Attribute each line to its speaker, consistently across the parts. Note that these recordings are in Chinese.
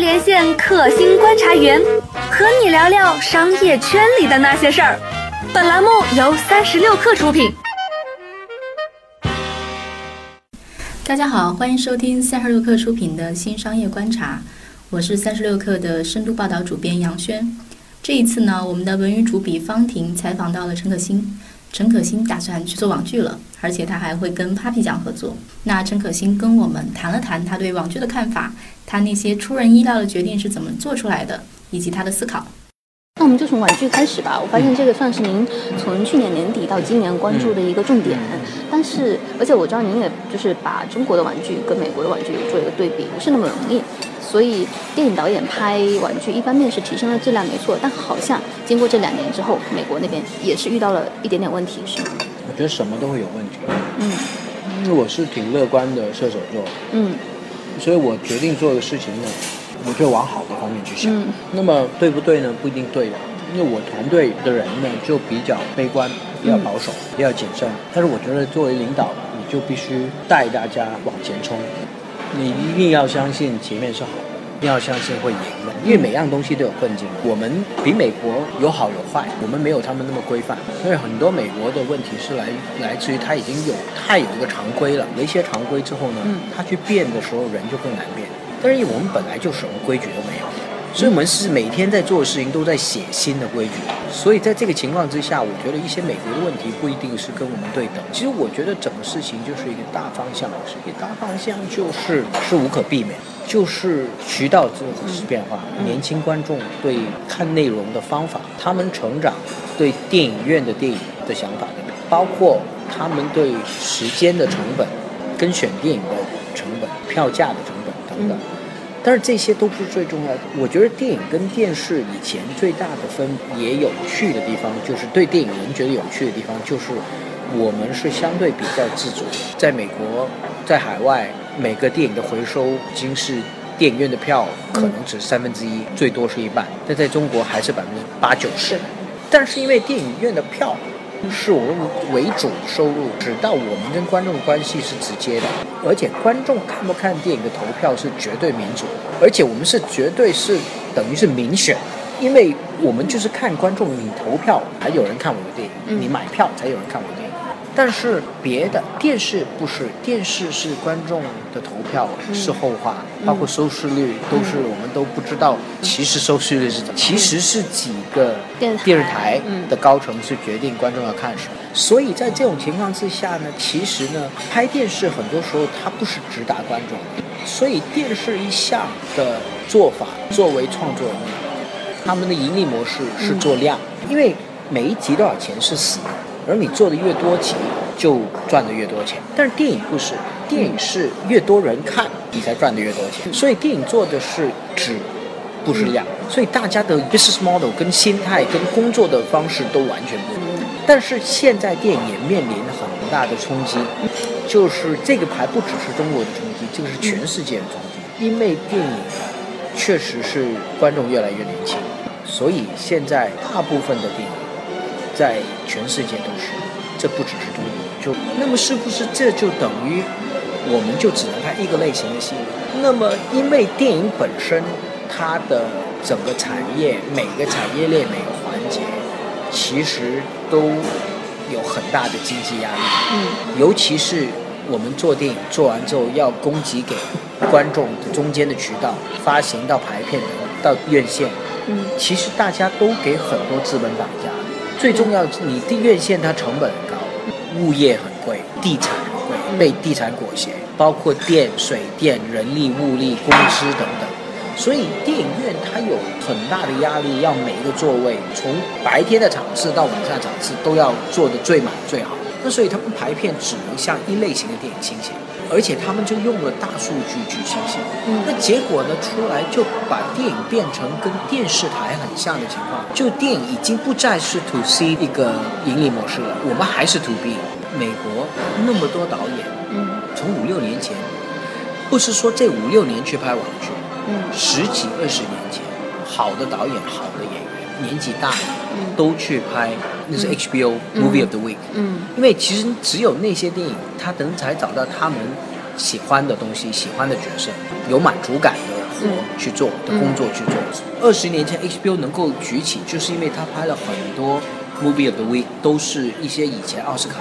Speaker 1: 连线克星观察员，和你聊聊商业圈里的那些事儿。本栏目由三十六氪出品。
Speaker 2: 大家好，欢迎收听三十六氪出品的新商业观察，我是三十六氪的深度报道主编杨轩。这一次呢，我们的文娱主笔方婷采访到了陈可辛。陈可辛打算去做网剧了，而且他还会跟 Papi 酱合作。那陈可辛跟我们谈了谈他对网剧的看法，他那些出人意料的决定是怎么做出来的，以及他的思考。
Speaker 3: 那我们就从网剧开始吧。我发现这个算是您从去年年底到今年关注的一个重点。但是，而且我知道您也就是把中国的网剧跟美国的网剧做一个对比，不是那么容易。所以，电影导演拍玩具，一方面是提升了质量，没错，但好像经过这两年之后，美国那边也是遇到了一点点问题，是吗？
Speaker 4: 我觉得什么都会有问题。
Speaker 3: 嗯，
Speaker 4: 因为我是挺乐观的射手座。
Speaker 3: 嗯，
Speaker 4: 所以我决定做的事情呢，我就往好的方面去想。
Speaker 3: 嗯，
Speaker 4: 那么对不对呢？不一定对的，因为我团队的人呢就比较悲观，比较保守，比较谨慎。但是我觉得作为领导，你就必须带大家往前冲。你一定要相信前面是好的，一定要相信会赢的，因为每样东西都有困境。我们比美国有好有坏，我们没有他们那么规范，所以很多美国的问题是来来自于他已经有太有一个常规了，有一些常规之后呢，他去变的时候人就更难变。但是我们本来就什么规矩都没有，所以我们是每天在做的事情都在写新的规矩。所以在这个情况之下，我觉得一些美国的问题不一定是跟我们对等。其实我觉得整个事情就是一个大方向，是一个大方向就是是无可避免，就是渠道这种是变化，年轻观众对看内容的方法，他们成长对电影院的电影的想法，包括他们对时间的成本，跟选电影的成本、票价的成本等等。但是这些都不是最重要的。我觉得电影跟电视以前最大的分也有趣的地方，就是对电影人觉得有趣的地方，就是我们是相对比较自主。在美国，在海外，每个电影的回收已经是电影院的票可能只是三分之一，最多是一半。但在中国还是百分之八九十。但是因为电影院的票。是我们为主收入，直到我们跟观众的关系是直接的，而且观众看不看电影的投票是绝对民主，而且我们是绝对是等于是民选，因为我们就是看观众，你投票才有人看我的电影，你买票才有人看我的。但是别的电视不是，电视是观众的投票是后话，包括收视率都是我们都不知道。其实收视率是怎么？其实是几个电视台的高层是决定观众要看什么。所以在这种情况之下呢，其实呢，拍电视很多时候它不是直达观众，所以电视一向的做法，作为创作人，他们的盈利模式是做量，因为每一集多少钱是死的。而你做的越多集，就赚的越多钱。但是电影不是，电影是越多人看，你才赚的越多钱。所以电影做的是质，不是量。所以大家的 business model 跟心态跟工作的方式都完全不一样。但是现在电影也面临很大的冲击，就是这个牌不只是中国的冲击，这个是全世界的冲击。因为电影确实是观众越来越年轻，所以现在大部分的电影。在全世界都是，这不只是中国。就那么是不是这就等于我们就只能拍一个类型的戏？那么因为电影本身它的整个产业每个产业链每个环节其实都有很大的经济压力。
Speaker 3: 嗯，
Speaker 4: 尤其是我们做电影做完之后要供给给观众的中间的渠道，发行到排片到院线。
Speaker 3: 嗯，
Speaker 4: 其实大家都给很多资本绑架。最重要的是，你的院线它成本很高，物业很贵，地产很贵，被地产裹挟，包括电、水电、人力、物力、工资等等。所以电影院它有很大的压力，要每一个座位，从白天的场次到晚上的场次都要做的最满最好。那所以他们排片只能向一类型的电影倾斜。而且他们就用了大数据去倾斜，那结果呢出来就把电影变成跟电视台很像的情况，就电影已经不再是 to C 一个盈利模式了，我们还是 to B。美国那么多导演，
Speaker 3: 嗯，
Speaker 4: 从五六年前，不是说这五六年去拍网剧，
Speaker 3: 嗯，
Speaker 4: 十几二十年前，好的导演、好的演员，年纪大，都去拍，那是 HBO Movie of the Week，
Speaker 3: 嗯，
Speaker 4: 因为其实只有那些电影，他能才找到他们喜欢的东西、喜欢的角色，有满足感的
Speaker 3: 活
Speaker 4: 去做的工作去做。二十年前 HBO 能够举起，就是因为他拍了很多 Movie of the Week，都是一些以前奥斯卡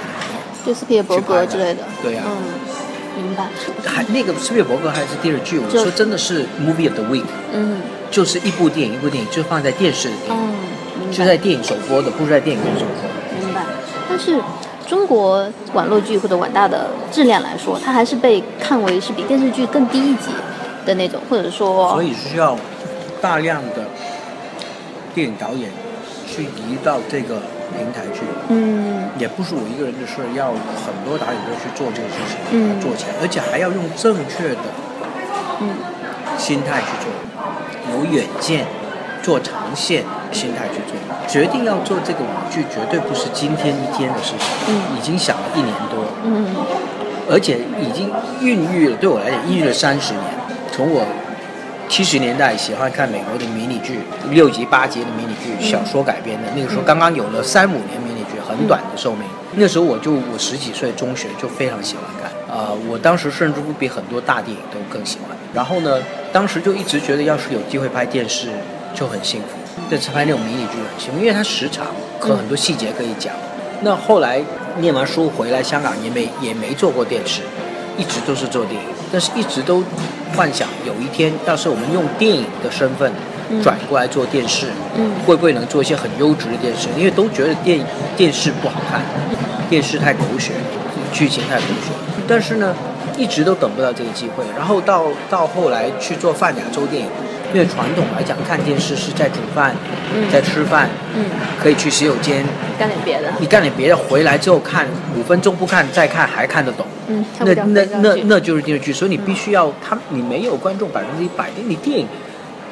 Speaker 3: 斯皮尔伯格之类的。
Speaker 4: 对呀、
Speaker 3: 嗯，明白。
Speaker 4: 还那个斯皮尔伯格还是电视剧，我说真的是 Movie of the Week，
Speaker 3: 嗯。
Speaker 4: 就是一部电影一部电影就放在电视。就在电影首播的，不是在电影院首播。
Speaker 3: 明白。但是中国网络剧或者网大的质量来说，它还是被看为是比电视剧更低一级的那种，或者说，
Speaker 4: 所以需要大量的电影导演去移到这个平台去，
Speaker 3: 嗯
Speaker 4: 也不是我一个人的事，要很多导演都去做这个事情，
Speaker 3: 嗯
Speaker 4: 做起来，而且还要用正确的
Speaker 3: 嗯
Speaker 4: 心态去做，有远见，做长线心态去做。决定要做这个网剧，绝对不是今天一天的事情，
Speaker 3: 嗯
Speaker 4: 已经想了一年多，
Speaker 3: 嗯
Speaker 4: 而且已经孕育了，对我来讲，孕育了三十年。从我七十年代喜欢看美国的迷你剧，六集八集的迷你剧，小说改编的，那个时候刚刚有了三五年迷你剧，很短的寿命。那时候我就我十几岁中学就非常喜欢看，啊、我当时甚至乎比很多大电影都更喜欢。然后呢，当时就一直觉得，要是有机会拍电视就很幸福。这次拍那种迷你剧很幸福，因为它时长和很多细节可以讲。那后来念完书回来，香港也没也没做过电视，一直都是做电影，但是一直都幻想有一天，要是我们用电影的身份转过来做电视，
Speaker 3: 嗯
Speaker 4: 会不会能做一些很优质的电视？因为都觉得电电视不好看，电视太狗血，剧情太狗血。但是呢，一直都等不到这个机会。然后到到后来去做泛亚洲电影，因为传统来讲，看电视是在煮饭，
Speaker 3: 嗯。
Speaker 4: 在吃饭，
Speaker 3: 嗯，
Speaker 4: 可以去洗手间，
Speaker 3: 干点别的，
Speaker 4: 你干点别的，回来之后看五分钟不看再看还看得懂。
Speaker 3: 嗯，
Speaker 4: 那那那那就是电视剧，所以你必须要他，你没有观众百分之一百的，你电影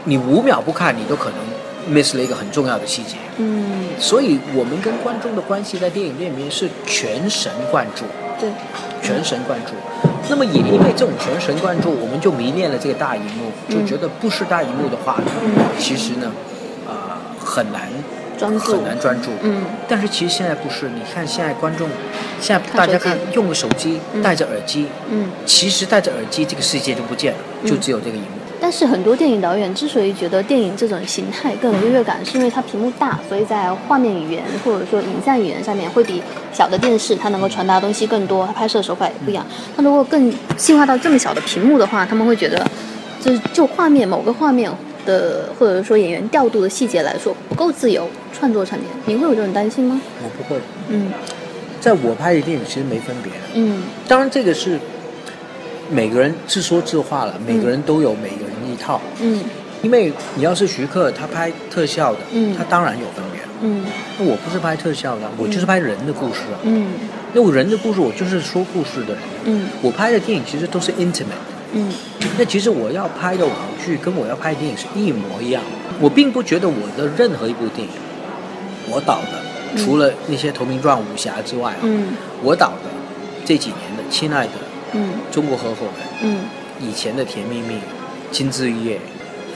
Speaker 4: 你五秒不看，你都可能 miss 了一个很重要的细节。
Speaker 3: 嗯，
Speaker 4: 所以我们跟观众的关系在电影院里面是全神贯注，
Speaker 3: 对，
Speaker 4: 全神贯注。那么也因为这种全神贯注，我们就迷恋了这个大荧幕，就觉得不是大荧幕的话，
Speaker 3: 嗯
Speaker 4: 其实呢，呃，很难
Speaker 3: 专注
Speaker 4: 很难专注。
Speaker 3: 嗯
Speaker 4: 但是其实现在不是，你看现在观众，现在大家看用个手机，
Speaker 3: 嗯
Speaker 4: 戴着耳机，
Speaker 3: 嗯。
Speaker 4: 其实戴着耳机这个世界就不见了，
Speaker 3: 嗯
Speaker 4: 就只有这个荧幕。
Speaker 3: 但是很多电影导演之所以觉得电影这种形态更有优越感，是因为它屏幕大，所以在画面语言或者说影像语言上面会比小的电视它能够传达的东西更多，它拍摄手法也不一样。它如果更细化到这么小的屏幕的话，他们会觉得，就是就画面某个画面的或者说演员调度的细节来说不够自由创作层面，你会有这种担心吗？
Speaker 4: 我不会，
Speaker 3: 嗯
Speaker 4: 在我拍的电影其实没分别。
Speaker 3: 嗯
Speaker 4: 当然这个是每个人自说自话了，每个人都有每一套。
Speaker 3: 嗯
Speaker 4: 因为你要是徐克他拍特效的，
Speaker 3: 嗯
Speaker 4: 他当然有分别了。
Speaker 3: 嗯
Speaker 4: 那我不是拍特效的，我就是拍人的故事啊。
Speaker 3: 嗯
Speaker 4: 那我人的故事，我就是说故事的人。
Speaker 3: 嗯
Speaker 4: 我拍的电影其实都是 intimate。
Speaker 3: 嗯
Speaker 4: 那其实我要拍的网剧跟我要拍的电影是一模一样。我并不觉得我的任何一部电影，我导的，除了那些《投名状》武侠之外啊，
Speaker 3: 嗯
Speaker 4: 我导的这几年的《亲爱的
Speaker 3: 嗯
Speaker 4: 中国合伙人》，
Speaker 3: 嗯
Speaker 4: 以前的《甜蜜蜜》《金枝玉叶》《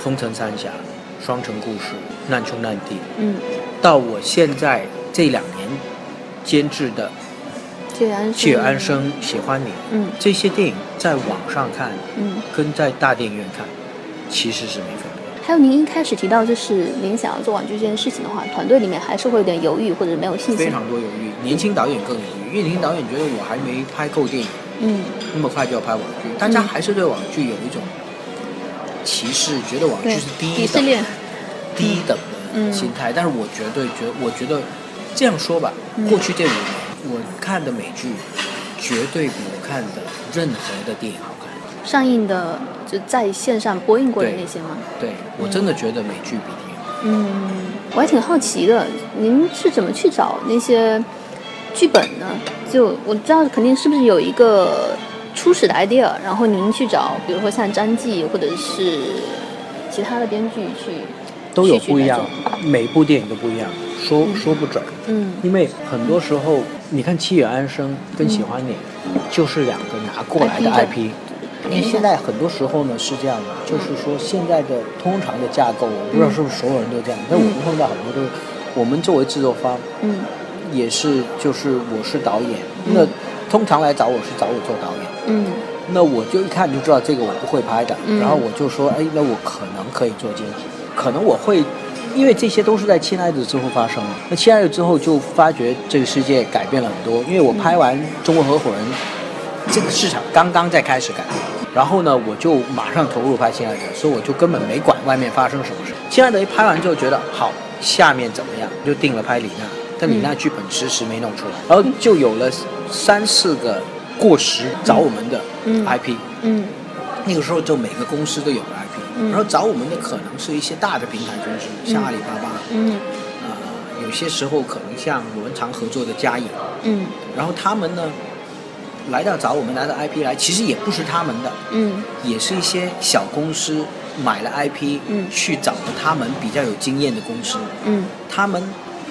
Speaker 4: 风尘三峡》《双城故事》《难兄难弟》，
Speaker 3: 嗯，
Speaker 4: 到我现在这两年监制的
Speaker 3: 谢安《
Speaker 4: 谢安生喜欢你》，
Speaker 3: 嗯
Speaker 4: 这些电影在网上看
Speaker 3: 嗯。
Speaker 4: 跟在大电影院看其实是没分别。
Speaker 3: 还有您一开始提到，就是您想要做网剧这件事情的话，团队里面还是会有点犹豫或者没有信心。
Speaker 4: 非常多犹豫，年轻导演更犹豫，因为年轻导演觉得我还没拍够电影，
Speaker 3: 嗯
Speaker 4: 那么快就要拍网剧，大家还是对网剧有一种歧视，觉得网剧是低等。低等的
Speaker 3: 嗯
Speaker 4: 心态。但是我绝对觉，我觉得这样说吧，
Speaker 3: 嗯
Speaker 4: 过去这五年我看的美剧，绝对比我看的任何的电影好看。
Speaker 3: 上映的就在线上播映过的那些吗？
Speaker 4: 对我真的觉得美剧比电影好。
Speaker 3: 嗯，我还挺好奇的，您是怎么去找那些剧本呢？就我知道肯定是不是有一个初始的 idea，然后您去找，比如说像张继或者是其他的编剧去，
Speaker 4: 都有不一样，每部电影都不一样，说说不准。
Speaker 3: 嗯。
Speaker 4: 因为很多时候，你看《七月安生》跟《喜欢你》就是两个拿过来的
Speaker 3: IP 的。
Speaker 4: IP。因为现在很多时候呢是这样的，就是说现在的通常的架构，我不知道是不是所有人都这样，但我们碰到很多都是，我们作为制作方
Speaker 3: 嗯。
Speaker 4: 也是，就是我是导演，那通常来找我是找我做导演，
Speaker 3: 嗯
Speaker 4: 那我就一看就知道这个我不会拍的，
Speaker 3: 嗯
Speaker 4: 然后我就说，哎，那我可能可以做经济，可能我会，因为这些都是在《亲爱的》之后发生的。那《亲爱的》之后就发觉这个世界改变了很多，因为我拍完《中国合伙人》，这个市场刚刚在开始改变。然后呢，我就马上投入拍《亲爱的》，所以我就根本没管外面发生什么事。《亲爱的》一拍完之后觉得好，下面怎么样？就定了拍李娜，但李娜剧本迟迟没弄出来，然后就有了三四个过时找我们的
Speaker 3: 嗯。
Speaker 4: IP，、
Speaker 3: 嗯。
Speaker 4: 那个时候就每个公司都有了 IP，、
Speaker 3: 嗯。
Speaker 4: 然后找我们的可能是一些大的平台公司，像阿里巴巴，
Speaker 3: 嗯。
Speaker 4: 呃，有些时候可能像我们常合作的嘉影，
Speaker 3: 嗯。
Speaker 4: 然后他们呢来到找我们拿到 IP 来，其实也不是他们的，
Speaker 3: 嗯。
Speaker 4: 也是一些小公司买了 IP，
Speaker 3: 嗯。
Speaker 4: 去找了他们比较有经验的公司，
Speaker 3: 嗯。
Speaker 4: 他们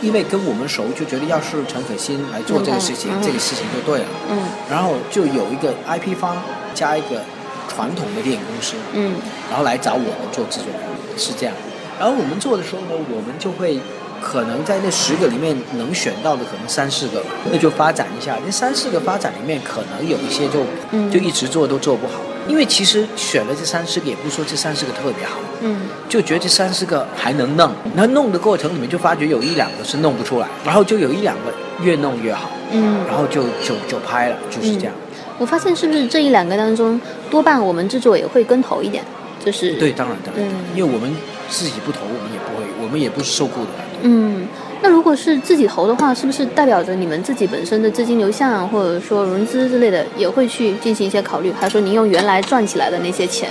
Speaker 4: 因为跟我们熟，就觉得要是陈可辛来做这个事情，这个事情就对了。
Speaker 3: 嗯
Speaker 4: 然后就有一个 IP 方加一个传统的电影公司，
Speaker 3: 嗯
Speaker 4: 然后来找我们做制作，是这样。然后我们做的时候呢，我们就会可能在那十个里面能选到的可能三四个，那就发展一下。那三四个发展里面，可能有一些就
Speaker 3: 嗯
Speaker 4: 就一直做都做不好，因为其实选了这三四个，也不是说这三四个特别好，
Speaker 3: 嗯
Speaker 4: 就觉得这三四个还能弄。那弄的过程里面就发觉有一两个是弄不出来，然后就有一两个越弄越好，
Speaker 3: 嗯。
Speaker 4: 然后就就就拍了，就是这样。
Speaker 3: 我发现是不是这一两个当中，多半我们制作也会跟投一点，就是
Speaker 4: 对，当然当然，
Speaker 3: 嗯
Speaker 4: 因为我们自己不投，我们也不会，我们也不是受雇的。
Speaker 3: 嗯，那如果是自己投的话，是不是代表着你们自己本身的资金流向或者说融资之类的也会去进行一些考虑？还是说您用原来赚起来的那些钱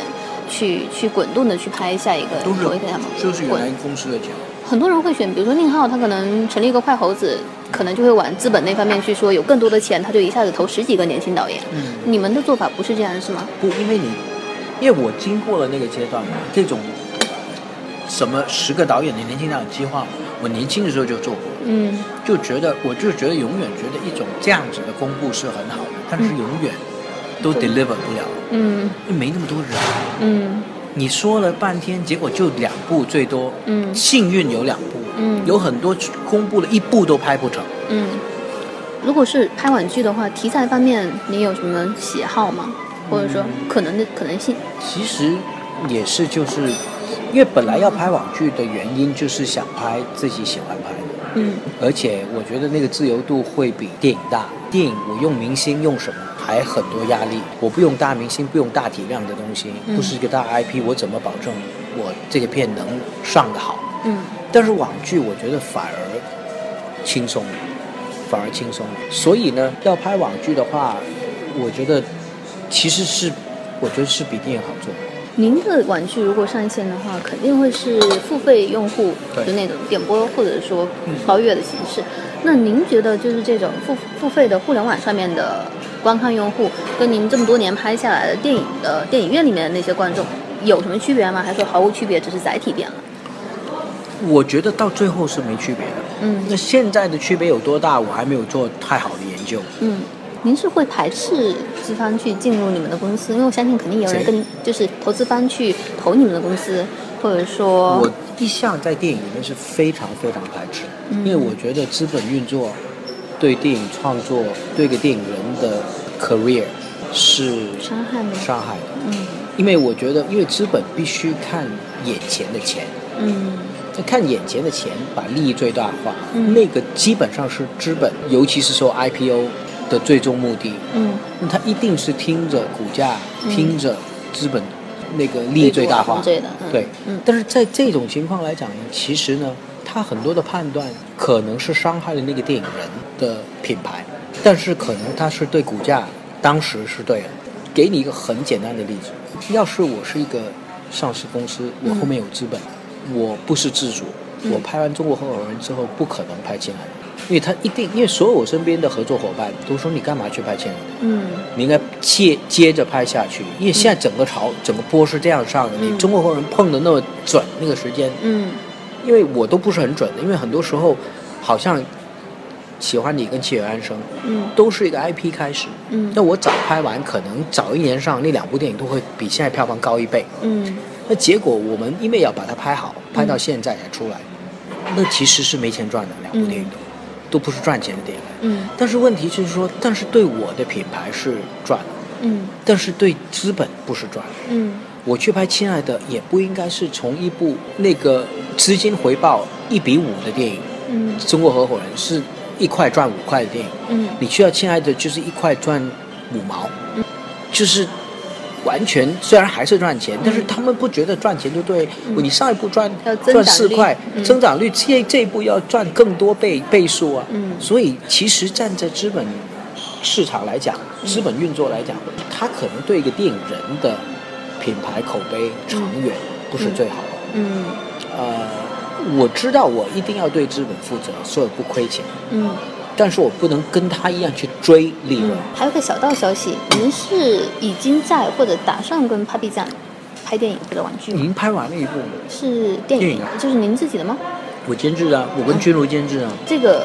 Speaker 3: 去去滚动的去拍下一个
Speaker 4: 都是
Speaker 3: 投一个项目？
Speaker 4: 就是原来公司的钱。
Speaker 3: 很多人会选，比如说宁浩，他可能成立一个快猴子，可能就会往资本那方面去说，有更多的钱，他就一下子投十几个年轻导演。
Speaker 4: 嗯，
Speaker 3: 你们的做法不是这样是吗？
Speaker 4: 不，因为你，因为我经过了那个阶段嘛，这种什么十个导演的年轻导演计划，我年轻的时候就做过，
Speaker 3: 嗯
Speaker 4: 就觉得我就觉得永远觉得一种这样子的公布是很好的，但是永远都 deliver 不了，
Speaker 3: 嗯
Speaker 4: 因为没那么多人。
Speaker 3: 嗯
Speaker 4: 你说了半天，结果就两部最多，
Speaker 3: 嗯
Speaker 4: 幸运有两部，
Speaker 3: 嗯
Speaker 4: 有很多公布了一部都拍不成。
Speaker 3: 嗯。如果是拍网剧的话，题材方面你有什么喜好吗？或者说可能的可能性？
Speaker 4: 其实也是就是，因为本来要拍网剧的原因就是想拍自己喜欢拍的，
Speaker 3: 嗯
Speaker 4: 而且我觉得那个自由度会比电影大。电影我用明星用什么还很多压力，我不用大明星，不用大体量的东西，
Speaker 3: 嗯
Speaker 4: 不是一个大 IP，我怎么保证我这个片能上得好？
Speaker 3: 嗯
Speaker 4: 但是网剧我觉得反而轻松，反而轻松。所以呢，要拍网剧的话，我觉得其实是，我觉得是比电影好做。
Speaker 3: 您的玩具如果上线的话，肯定会是付费用户，
Speaker 4: 对
Speaker 3: 就那种点播或者说包月的形式。那您觉得就是这种付付费的互联网上面的观看用户，跟您这么多年拍下来的电影的电影院里面的那些观众有什么区别吗？还是说毫无区别，只是载体变了？
Speaker 4: 我觉得到最后是没区别的。
Speaker 3: 嗯
Speaker 4: 那现在的区别有多大，我还没有做太好的研究。
Speaker 3: 嗯。您是会排斥资方去进入你们的公司？因为我相信肯定有人跟，就是投资方去投你们的公司，或者说
Speaker 4: 我一向在电影里面是非常非常排斥，
Speaker 3: 嗯。
Speaker 4: 因为我觉得资本运作对电影创作、对一个电影人的 career 是
Speaker 3: 伤害的？
Speaker 4: 伤害的。
Speaker 3: 嗯。
Speaker 4: 因为我觉得，因为资本必须看眼前的钱，
Speaker 3: 嗯。
Speaker 4: 看眼前的钱，把利益最大化，
Speaker 3: 嗯。
Speaker 4: 那个基本上是资本，尤其是说 IPO 的最终目的。
Speaker 3: 嗯
Speaker 4: 那他一定是听着股价，
Speaker 3: 嗯
Speaker 4: 听着资本那个利益最大化。
Speaker 3: 对的，嗯
Speaker 4: 对，
Speaker 3: 嗯
Speaker 4: 但是在这种情况来讲呢，其实呢，他很多的判断可能是伤害了那个电影人的品牌，但是可能他是对股价当时是对的。给你一个很简单的例子，要是我是一个上市公司，我后面有资本，我不是自主，
Speaker 3: 嗯
Speaker 4: 我拍完《中国合伙人》之后不可能拍《进来的》，因为他一定，因为所有我身边的合作伙伴都说你干嘛去拍《亲爱的》。
Speaker 3: 嗯。
Speaker 4: 你应该接接着拍下去，因为现在整个潮、整个波是这样上的，
Speaker 3: 嗯。
Speaker 4: 你中国合伙人碰的那么准那个时间，
Speaker 3: 嗯。
Speaker 4: 因为我都不是很准的，因为很多时候好像喜欢你跟七月安生
Speaker 3: 嗯。
Speaker 4: 都是一个 IP 开始，
Speaker 3: 嗯。
Speaker 4: 那我早拍完，可能早一年上那两部电影都会比现在票房高一倍，
Speaker 3: 嗯。
Speaker 4: 那结果我们因为要把它拍好，拍到现在才出来，那其实是没钱赚的，两部电影都、都不是赚钱的电影。
Speaker 3: 嗯。
Speaker 4: 但是问题就是说，但是对我的品牌是赚但是对资本不是赚。
Speaker 3: 嗯。
Speaker 4: 我去拍《亲爱的》也不应该是从一部那个资金回报一比五的电影，
Speaker 3: 嗯《
Speaker 4: 中国合伙人》是一块赚五块的电影，
Speaker 3: 嗯。
Speaker 4: 你去到《亲爱的》就是一块赚五毛，就是完全虽然还是赚钱，但是他们不觉得赚钱就对。你上一步赚赚四块，
Speaker 3: 嗯。
Speaker 4: 增长率这这一步要赚更多倍倍数啊。
Speaker 3: 嗯。
Speaker 4: 所以其实站在资本市场来讲，
Speaker 3: 嗯。
Speaker 4: 资本运作来讲，它可能对一个电影人的品牌口碑长远不是最好的。
Speaker 3: 嗯。
Speaker 4: 呃，我知道我一定要对资本负责，所以不亏钱，
Speaker 3: 嗯
Speaker 4: 但是我不能跟他一样去追利润。
Speaker 3: 嗯。还有个小道消息，您是已经在或者打算跟 Papi 酱拍电影或者玩剧吗？
Speaker 4: 已经拍完了一部，
Speaker 3: 是电影就是您自己的吗？
Speaker 4: 我监制啊，我跟君如监制啊。
Speaker 3: 这个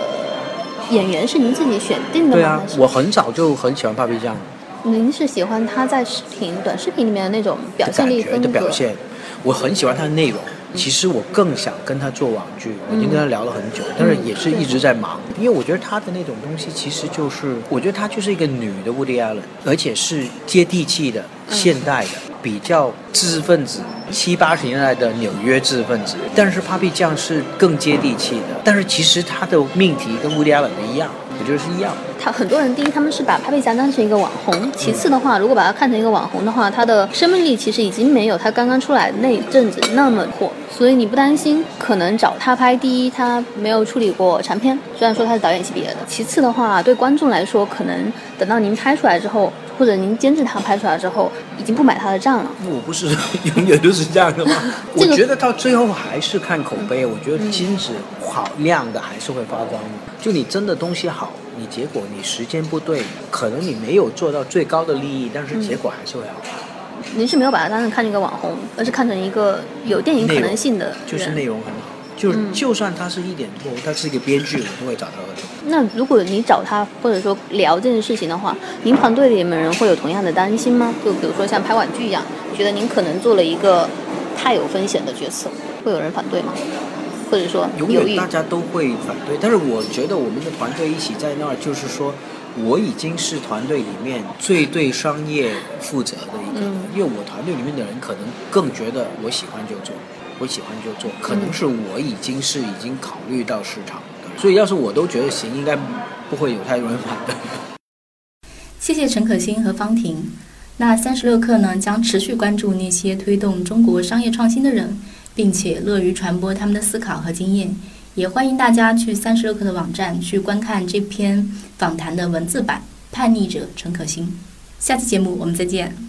Speaker 3: 演员是您自己选定的吗？
Speaker 4: 对啊我很早就很喜欢 Papi 酱
Speaker 3: 您是喜欢他在视频、短视频里面的那种表现力风格？
Speaker 4: 的表现，我很喜欢他的内容。其实我更想跟他做网剧，我已经跟他聊了很久，但是也是一直在忙，因为我觉得他的那种东西其实就是，我觉得他就是一个女的 Woody Allen，而且是接地气的、现代的，比较知识分子，七八十年代的纽约知识分子。但是 Papi 酱是更接地气的，但是其实他的命题跟 Woody Allen 的一样，我觉得是一样。
Speaker 3: 他很多人第一他们是把 Papi 酱当成一个网红，其次的话，如果把它看成一个网红的话，他的生命力其实已经没有他刚刚出来那阵子那么火，所以你不担心可能找他拍，第一他没有处理过长片，虽然说他是导演系毕业的，其次的话对观众来说，可能等到您拍出来之后，或者您监制他拍出来之后，已经不买他的账了。
Speaker 4: 我不是永远都是这样的吗？
Speaker 3: 这个
Speaker 4: 我觉得到最后还是看口碑。我觉得金子好亮的还是会发光的。就你真的东西好，你结果你时间不对，可能你没有做到最高的利益，但是结果还是会好。
Speaker 3: 您是没有把它当成看成一个网红，而是看成一个有电影可能性的。
Speaker 4: 就是内容很好，就是、
Speaker 3: 嗯
Speaker 4: 就算他是一点错，他是一个编剧，我都会找他合作。
Speaker 3: 那如果你找他或者说聊这件事情的话，您团队里面人会有同样的担心吗？就比如说像拍网剧一样，觉得您可能做了一个太有风险的决策，会有人反对吗？或者说
Speaker 4: 永
Speaker 3: 犹豫
Speaker 4: 远大？家都会反对，但是我觉得我们的团队一起在那儿，就是说，我已经是团队里面最对商业负责的一个，
Speaker 3: 嗯
Speaker 4: 因为我团队里面的人可能更觉得我喜欢就做，我喜欢就做，可能是我已经是已经考虑到市场的，所以要是我都觉得行，应该不会有太多人反对。
Speaker 2: 谢谢陈可辛和方婷。那三十六课呢，将持续关注那些推动中国商业创新的人，并且乐于传播他们的思考和经验。也欢迎大家去三十六课的网站去观看这篇访谈的文字版《叛逆者陈可辛》。下期节目我们再见。